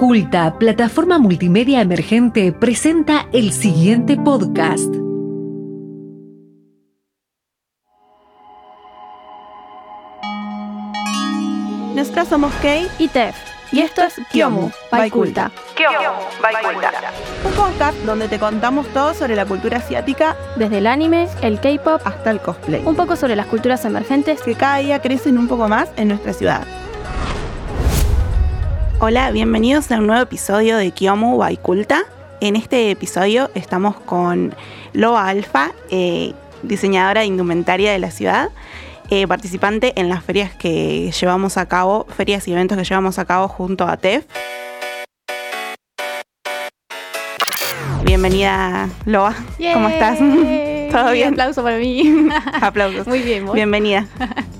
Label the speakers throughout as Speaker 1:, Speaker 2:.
Speaker 1: Culta, plataforma multimedia emergente, presenta el siguiente podcast.
Speaker 2: Nosotros somos Kei
Speaker 3: y Tef. Y esto es Kyomu, by Culta.
Speaker 2: Kyomu, by Culta. Un podcast donde te contamos todo sobre la cultura asiática,
Speaker 3: Desde el anime, el K-pop,
Speaker 2: hasta el cosplay,
Speaker 3: un poco sobre las culturas emergentes.
Speaker 2: que cada día crecen un poco más en nuestra ciudad. Hola, bienvenidos a un nuevo episodio de Kyomu by Culta. En este episodio estamos con Loa Alfa, eh, diseñadora de indumentaria de la ciudad, eh, participante en las ferias que llevamos a cabo, ferias y eventos que llevamos a cabo junto a TEF. Bienvenida, Loa. ¿Cómo estás? ¿Todo bien?
Speaker 3: aplauso para mí.
Speaker 2: Aplausos.
Speaker 3: Muy bien, ¿vos?
Speaker 2: Bienvenida.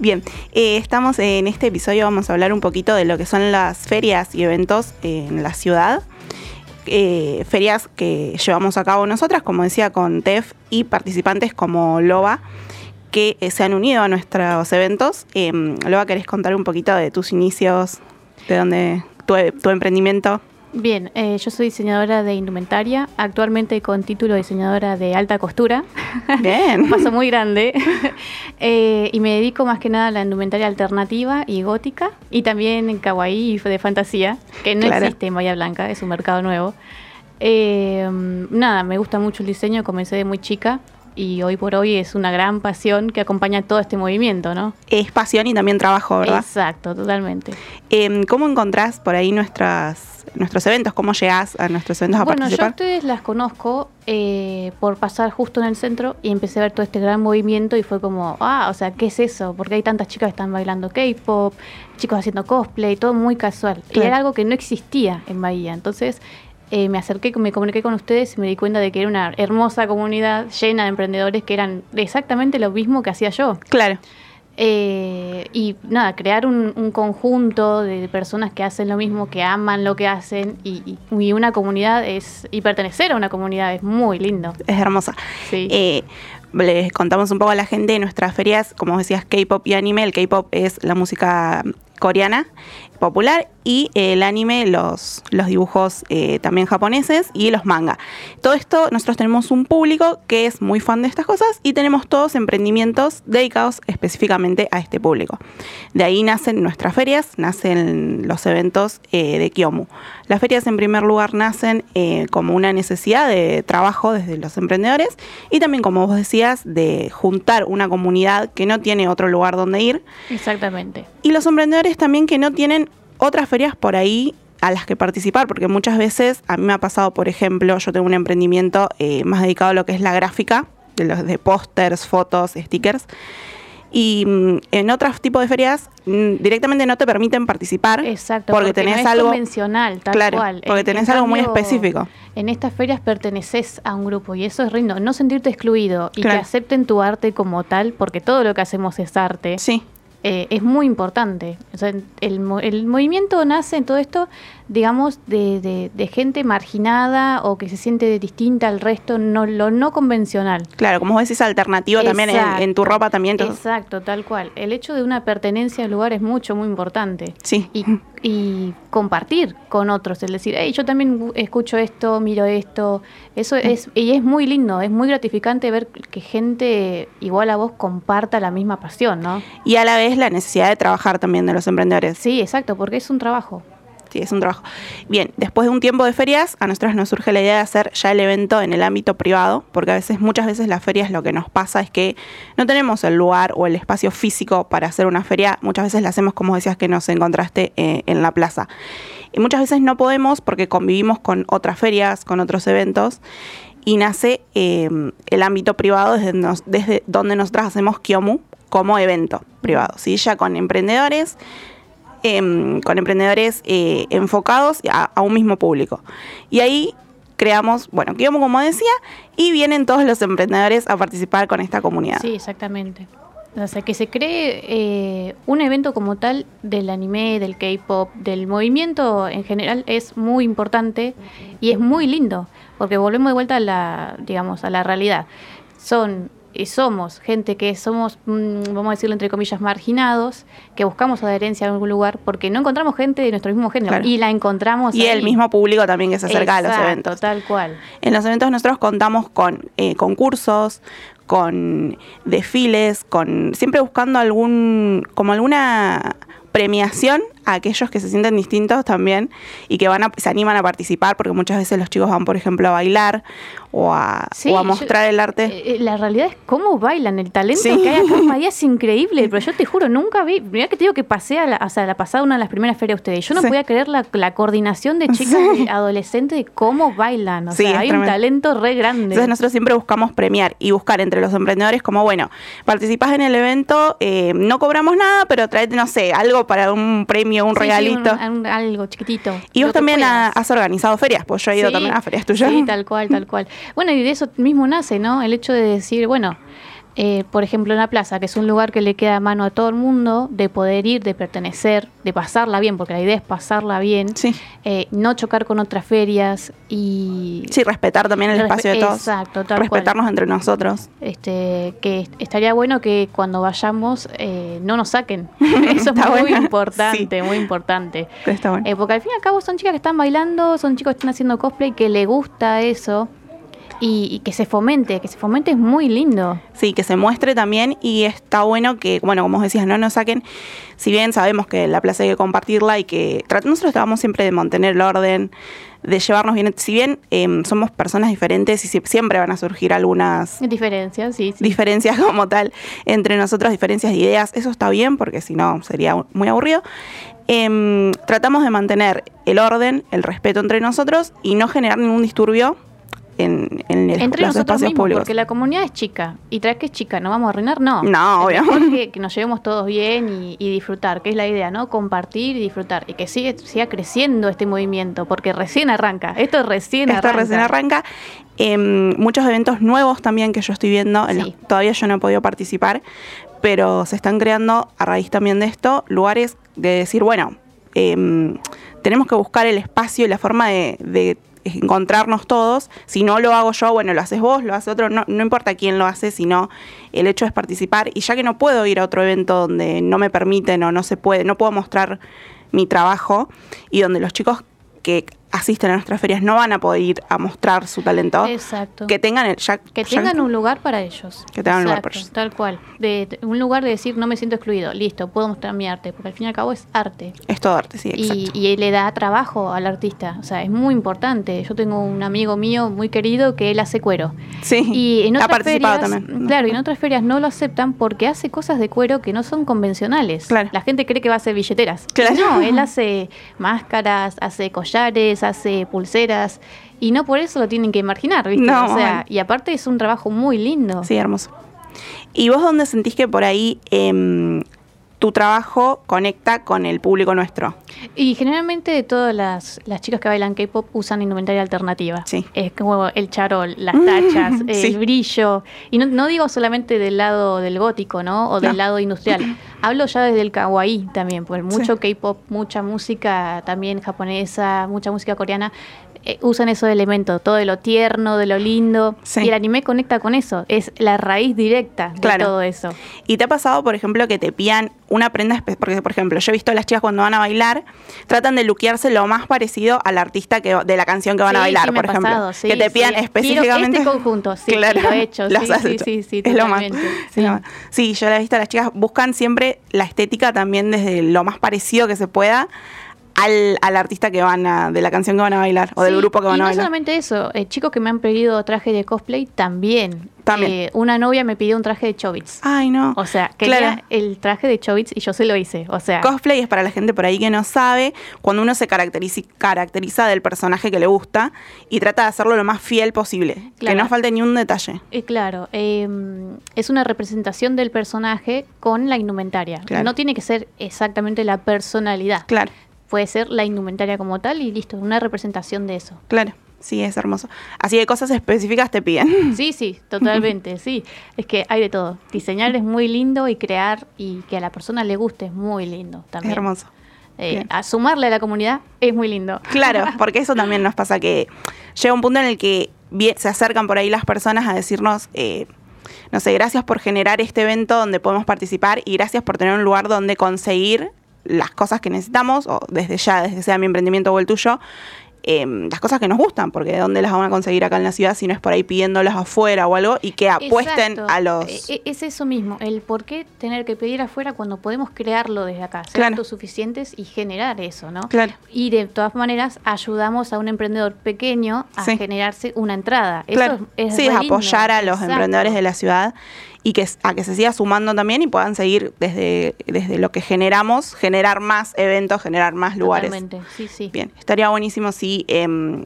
Speaker 2: Bien, eh, estamos en este episodio, vamos a hablar un poquito de lo que son las ferias y eventos en la ciudad. Eh, ferias que llevamos a cabo nosotras, como decía, con TEF y participantes como Loba, que eh, se han unido a nuestros eventos. Eh, Loba, ¿querés contar un poquito de tus inicios, de dónde tu, tu emprendimiento?
Speaker 3: Bien, eh, yo soy diseñadora de indumentaria, actualmente con título de diseñadora de alta costura.
Speaker 2: Bien.
Speaker 3: Un paso muy grande. Eh, y me dedico más que nada a la indumentaria alternativa y gótica. Y también en kawaii y de fantasía, que no
Speaker 2: Claro.
Speaker 3: existe en Bahía Blanca, es un mercado nuevo. Eh, nada, me gusta mucho el diseño, comencé de muy chica. Y hoy por hoy es una gran pasión que acompaña todo este movimiento, ¿no?
Speaker 2: Es pasión y también trabajo, ¿verdad?
Speaker 3: Exacto, totalmente.
Speaker 2: Eh, ¿Cómo encontrás por ahí nuestras, nuestros eventos? ¿Cómo llegás a nuestros eventos a
Speaker 3: Bueno, yo a
Speaker 2: participar?
Speaker 3: ustedes las conozco eh, por pasar justo en el centro y empecé a ver todo este gran movimiento y fue como, ah, o sea, ¿qué es eso? Porque hay tantas chicas que están bailando K-pop, chicos haciendo cosplay, todo muy casual. Y era algo que no existía en Bahía. Entonces eh, me acerqué, me comuniqué con ustedes y me di cuenta de que era una hermosa comunidad llena de emprendedores que eran exactamente lo mismo que hacía yo.
Speaker 2: Claro,
Speaker 3: Eh, y nada, crear un, un conjunto de personas que hacen lo mismo, que aman lo que hacen y, y- y una comunidad es, y pertenecer a una comunidad es muy lindo.
Speaker 2: es hermosa.
Speaker 3: Sí.
Speaker 2: Eh, les contamos un poco a la gente nuestras ferias, como decías, K-pop y anime. El K-pop es la música coreana popular y el anime, los, los dibujos eh, también japoneses y los manga. Todo esto, nosotros tenemos un público que es muy fan de estas cosas y tenemos todos emprendimientos dedicados específicamente a este público. De ahí nacen nuestras ferias, nacen los eventos eh, de Kyomu. Las ferias en primer lugar nacen eh, como una necesidad de trabajo desde los emprendedores y también, como vos decías, de juntar una comunidad que no tiene otro lugar donde ir
Speaker 3: Exactamente.
Speaker 2: y los emprendedores también que no tienen otras ferias por ahí a las que participar, porque muchas veces a mí me ha pasado, por ejemplo, yo tengo un emprendimiento eh, más dedicado a lo que es la gráfica, de los de pósters, fotos, stickers. Y mm, en otros tipos de ferias mm, directamente no te permiten participar
Speaker 3: Exacto.
Speaker 2: porque, tenés
Speaker 3: no es
Speaker 2: algo
Speaker 3: convencional, tal
Speaker 2: claro,
Speaker 3: cual.
Speaker 2: porque
Speaker 3: En-
Speaker 2: tenés
Speaker 3: en
Speaker 2: algo muy específico.
Speaker 3: En estas ferias perteneces a un grupo y eso es lindo. No sentirte excluido y
Speaker 2: Claro.
Speaker 3: que acepten tu arte como tal, porque todo lo que hacemos es arte.
Speaker 2: Sí,
Speaker 3: eh, es muy importante. O sea, el, el movimiento nace en todo esto, digamos, de, de- de gente marginada o que se siente distinta al resto, no, lo no convencional.
Speaker 2: claro, como vos decís, alternativo también en, en tu ropa también. entonces-
Speaker 3: Exacto, tal cual. El hecho de una pertenencia al lugar es mucho, muy importante.
Speaker 2: sí,
Speaker 3: Y, y compartir con otros, es decir, hey, yo también escucho esto, miro esto, eso es, y es muy lindo, es muy gratificante ver que gente igual a vos comparta la misma pasión, ¿no?
Speaker 2: y a la vez la necesidad de trabajar también de los emprendedores.
Speaker 3: Sí, exacto, porque es un trabajo.
Speaker 2: Sí, es un trabajo. Bien, después de un tiempo de ferias, a nosotros nos surge la idea de hacer ya el evento en el ámbito privado, porque a veces, muchas veces las ferias lo que nos pasa es que no tenemos el lugar o el espacio físico para hacer una feria. Muchas veces la hacemos, como decías, que nos encontraste eh, en la plaza. Y muchas veces no podemos porque convivimos con otras ferias, con otros eventos. Y nace eh, el ámbito privado desde, nos- desde donde nosotras hacemos Kiomu como evento privado, ¿sí? ya con emprendedores, em, con emprendedores eh, enfocados a, un mismo público. Y ahí creamos, bueno, Kiomu como decía, y vienen todos los emprendedores a participar con esta comunidad.
Speaker 3: Sí, exactamente. O sea, que se cree eh, un evento como tal del anime, del K-pop, del movimiento en general es muy importante y es muy lindo, porque volvemos de vuelta a la, digamos, a la realidad. Son eh, somos gente que somos, mm, vamos a decirlo entre comillas, marginados, que buscamos adherencia en algún lugar porque no encontramos gente de nuestro mismo género
Speaker 2: Claro.
Speaker 3: y la encontramos
Speaker 2: Y
Speaker 3: ahí.
Speaker 2: el mismo público también que se acerca a los eventos.
Speaker 3: tal cual.
Speaker 2: En los eventos nosotros contamos con eh, concursos, con desfiles, con siempre buscando algún como alguna premiación a aquellos que se sienten distintos también y que van a, se animan a participar porque muchas veces los chicos van por ejemplo a bailar o a,
Speaker 3: Sí,
Speaker 2: o a
Speaker 3: yo-
Speaker 2: mostrar el arte.
Speaker 3: Eh, eh, la realidad es cómo bailan, el talento
Speaker 2: Sí.
Speaker 3: que hay acá en Bahía es increíble, pero yo te juro, nunca vi, mirá que te digo que pasé a la, o sea, la pasada una de las primeras ferias de ustedes, yo no
Speaker 2: Sí.
Speaker 3: podía creer la, la coordinación de chicas y adolescentes de cómo bailan, o sea, hay un talento re grande.
Speaker 2: Entonces nosotros siempre buscamos premiar y buscar entre los emprendedores como, bueno, participás en el evento, eh, no cobramos nada, pero traete, no sé, algo para un premio, un
Speaker 3: Sí, sí,
Speaker 2: regalito.
Speaker 3: un- un- algo chiquitito.
Speaker 2: y vos también has organizado ferias, pues yo he ido
Speaker 3: Sí,
Speaker 2: también a ferias tuyas.
Speaker 3: Sí, tal cual, tal cual. Bueno, y de eso mismo nace, ¿no? El hecho de decir, bueno, eh, por ejemplo, en la plaza, que es un lugar que le queda a mano a todo el mundo, de poder ir, de pertenecer, de pasarla bien, porque la idea es pasarla bien,
Speaker 2: Sí.
Speaker 3: eh, no chocar con otras ferias y...
Speaker 2: Sí, respetar también el espacio de todos.
Speaker 3: Exacto, tal
Speaker 2: Respetarnos entre nosotros.
Speaker 3: Este, que estaría bueno que cuando vayamos eh, no nos saquen. Eso es muy importante, muy importante.
Speaker 2: Está bueno.
Speaker 3: Eh, porque al fin y al cabo son chicas que están bailando, son chicos que están haciendo cosplay, que le gusta eso y, y que se fomente, que se fomente es muy lindo.
Speaker 2: Sí, que se muestre también y está bueno que, bueno, como decías, no nos saquen, si bien sabemos que la plaza hay que compartirla y que nosotros tratamos siempre de mantener el orden, de llevarnos bien, si bien em, somos personas diferentes y si- siempre van a surgir algunas
Speaker 3: Diferencias, sí, sí.
Speaker 2: diferencias como tal entre nosotros, diferencias de ideas, eso está bien porque si no sería muy aburrido. Em, tratamos de mantener el orden, el respeto entre nosotros y no generar ningún disturbio en, en el-
Speaker 3: Entre
Speaker 2: los
Speaker 3: nosotros mismos,
Speaker 2: públicos.
Speaker 3: porque la comunidad es chica. Y tras que es chica, ¿no vamos a arruinar? No.
Speaker 2: No,
Speaker 3: mejor Que, que nos llevemos todos bien y, y disfrutar, que es la idea, ¿no? Compartir y disfrutar. Y que sigue, siga creciendo este movimiento, porque recién arranca. Esto recién
Speaker 2: Esto
Speaker 3: arranca.
Speaker 2: recién arranca. Em, muchos eventos nuevos también que yo estoy viendo, en los-
Speaker 3: Sí.
Speaker 2: todavía yo no he podido participar, pero se están creando a raíz también de esto lugares de decir, bueno, em, tenemos que buscar el espacio y la forma de, de encontrarnos todos. Si no lo hago yo, bueno, lo haces vos, lo hace otro, no, no importa quién lo hace, sino el hecho es participar. Y ya que no puedo ir a otro evento donde no me permiten o no se puede, no puedo mostrar mi trabajo y donde los chicos que asisten a nuestras ferias no van a poder ir a mostrar su talento,
Speaker 3: Exacto.
Speaker 2: que tengan el ya,
Speaker 3: Que
Speaker 2: ya-
Speaker 3: tengan un lugar para ellos.
Speaker 2: Que tengan un lugar para
Speaker 3: Exacto,
Speaker 2: ellos.
Speaker 3: Tal cual. De, de- un lugar de decir, no me siento excluido. Listo, puedo mostrar mi arte. Porque al fin y al cabo es arte.
Speaker 2: es todo arte, sí,
Speaker 3: Y,
Speaker 2: exacto.
Speaker 3: y le da trabajo al artista. O sea, es muy importante. Yo tengo un amigo mío muy querido que él hace cuero.
Speaker 2: sí,
Speaker 3: Y en
Speaker 2: ha
Speaker 3: otras
Speaker 2: participado
Speaker 3: ferias,
Speaker 2: también.
Speaker 3: claro, y en otras ferias no lo aceptan porque hace cosas de cuero que no son convencionales.
Speaker 2: Claro.
Speaker 3: La gente cree que va a hacer billeteras. Y
Speaker 2: Claro.
Speaker 3: No, él hace máscaras, hace collares, hace pulseras y no por eso lo tienen que marginar, ¿viste?
Speaker 2: No,
Speaker 3: o sea, y aparte es un trabajo muy lindo.
Speaker 2: Sí, hermoso. ¿Y vos dónde sentís que por ahí em, tu trabajo conecta con el público nuestro?
Speaker 3: Y generalmente todas las, las chicas que bailan K-pop usan indumentaria alternativa.
Speaker 2: Sí.
Speaker 3: Es como el charol, las tachas,
Speaker 2: Sí.
Speaker 3: el brillo. Y no, no digo solamente del lado del gótico, ¿no? O del
Speaker 2: No.
Speaker 3: lado industrial. Hablo ya desde el kawaii también, porque mucho
Speaker 2: Sí.
Speaker 3: K-pop, mucha música también japonesa, mucha música coreana. Eh, usan esos elementos, todo de lo tierno, de lo lindo.
Speaker 2: Sí.
Speaker 3: Y el anime conecta con eso. Es la raíz directa de
Speaker 2: Claro.
Speaker 3: todo eso.
Speaker 2: ¿Y te ha pasado, por ejemplo, que te pidan una prenda Porque, por ejemplo, yo he visto a las chicas cuando van a bailar, tratan de luquearse lo más parecido al artista que, de la canción que van a bailar,
Speaker 3: sí,
Speaker 2: por ejemplo.
Speaker 3: pasado,
Speaker 2: que te pidan
Speaker 3: sí.
Speaker 2: específicamente.
Speaker 3: Quiero este conjunto, sí,
Speaker 2: claro,
Speaker 3: lo he hecho, sí,
Speaker 2: has
Speaker 3: sí,
Speaker 2: hecho.
Speaker 3: sí, sí,
Speaker 2: es lo más.
Speaker 3: Sí,
Speaker 2: yo la he visto a las chicas, buscan siempre la estética también desde lo más parecido que se pueda al, al artista que van a, de la canción que van a bailar o del grupo que van
Speaker 3: y
Speaker 2: a
Speaker 3: no
Speaker 2: bailar.
Speaker 3: solamente eso, eh, chicos que me han pedido traje de cosplay también.
Speaker 2: También.
Speaker 3: Eh, una novia me pidió un traje de Chobits.
Speaker 2: Ay, no.
Speaker 3: O sea, quería
Speaker 2: Claro.
Speaker 3: el traje de Chobits y yo se lo hice. O sea,
Speaker 2: Cosplay es para la gente por ahí que no sabe, cuando uno se caracteriza, caracteriza del personaje que le gusta y trata de hacerlo lo más fiel posible, que no falte ni un detalle.
Speaker 3: eh, claro, eh, es una representación del personaje con la indumentaria.
Speaker 2: Claro.
Speaker 3: No tiene que ser exactamente la personalidad.
Speaker 2: Claro,
Speaker 3: Puede ser la indumentaria como tal y listo, una representación de eso.
Speaker 2: claro, sí, es hermoso. Así que cosas específicas te piden.
Speaker 3: Sí, sí, totalmente, sí. Es que hay de todo. Diseñar es muy lindo y crear y que a la persona le guste es muy lindo
Speaker 2: Es
Speaker 3: también.
Speaker 2: hermoso.
Speaker 3: Eh, a sumarle a la comunidad es muy lindo.
Speaker 2: Claro, porque eso también nos pasa que llega un punto en el que se acercan por ahí las personas a decirnos, eh, no sé, gracias por generar este evento donde podemos participar y gracias por tener un lugar donde conseguir las cosas que necesitamos, o desde ya, desde sea mi emprendimiento o el tuyo, Em, las cosas que nos gustan, porque ¿de dónde las van a conseguir acá en la ciudad si no es por ahí pidiéndolas afuera o algo y que apuesten a los...
Speaker 3: E, e, es eso mismo, el por qué tener que pedir afuera cuando podemos crearlo desde acá, ser autosuficientes y generar eso, ¿no?
Speaker 2: Claro.
Speaker 3: Y de todas maneras ayudamos a un emprendedor pequeño a generarse una entrada.
Speaker 2: Eso es, sí, es apoyar a los emprendedores de la ciudad y que a que se siga sumando también y puedan seguir desde, desde lo que generamos, generar más eventos, generar más lugares.
Speaker 3: sí, sí.
Speaker 2: Bien, estaría buenísimo si em,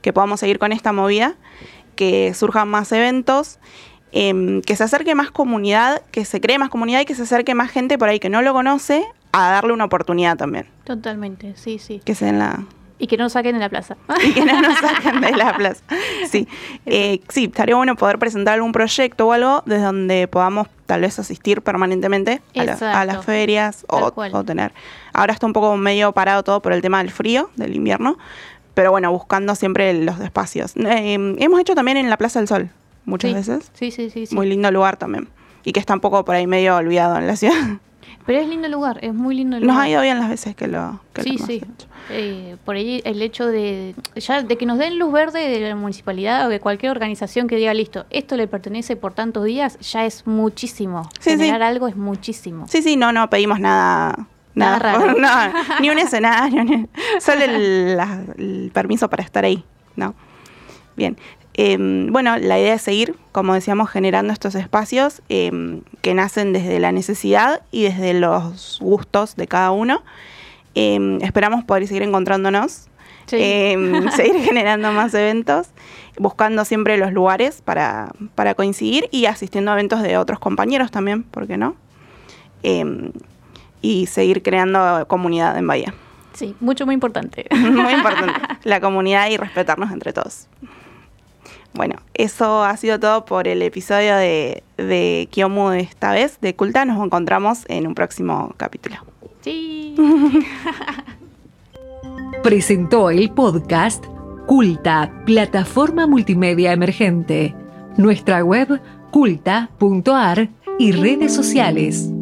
Speaker 2: que podamos seguir con esta movida, que surjan más eventos. Em, que se acerque más comunidad, que se cree más comunidad y que se acerque más gente por ahí que no lo conoce a darle una oportunidad también.
Speaker 3: Totalmente, sí, sí.
Speaker 2: Que se den la,
Speaker 3: y que no nos saquen de la plaza.
Speaker 2: Y que no nos saquen de la plaza. Sí. Eh, sí, estaría bueno poder presentar algún proyecto o algo desde donde podamos tal vez asistir permanentemente a, las ferias o, tener. Ahora está un poco medio parado todo por el tema del frío, del invierno, pero bueno, buscando siempre los espacios. Eh, hemos hecho también en la Plaza del Sol muchas veces.
Speaker 3: Sí, sí, sí,
Speaker 2: Muy lindo lugar también. Y que está un poco por ahí medio olvidado en la ciudad.
Speaker 3: Pero es lindo lugar, es muy lindo el lugar.
Speaker 2: Nos ha ido bien las veces que lo que
Speaker 3: Sí, sí. Eh, por ahí el hecho de ya de que nos den luz verde de la municipalidad o de cualquier organización que diga listo, esto le pertenece por tantos días, ya es muchísimo. Generar algo es muchísimo.
Speaker 2: Sí, sí, no, no pedimos nada.
Speaker 3: Nada, raro.
Speaker 2: ni un escenario, solo el permiso para estar ahí, ¿no? Bien, Em, bueno, la idea es seguir, como decíamos, generando estos espacios em, que nacen desde la necesidad y desde los gustos de cada uno. Em, esperamos poder seguir encontrándonos, seguir generando más eventos, buscando siempre los lugares para, para, coincidir y asistiendo a eventos de otros compañeros también, ¿por qué no? y seguir creando comunidad en Bahía.
Speaker 3: Sí, mucho, muy importante.
Speaker 2: muy importante, la comunidad y respetarnos entre todos. Bueno, eso ha sido todo por el episodio de, de Kiomu esta vez, de Culta. Nos encontramos en un próximo capítulo.
Speaker 3: Sí.
Speaker 1: Presentó el podcast Culta, plataforma multimedia emergente. Nuestra web culta.ar y redes sociales.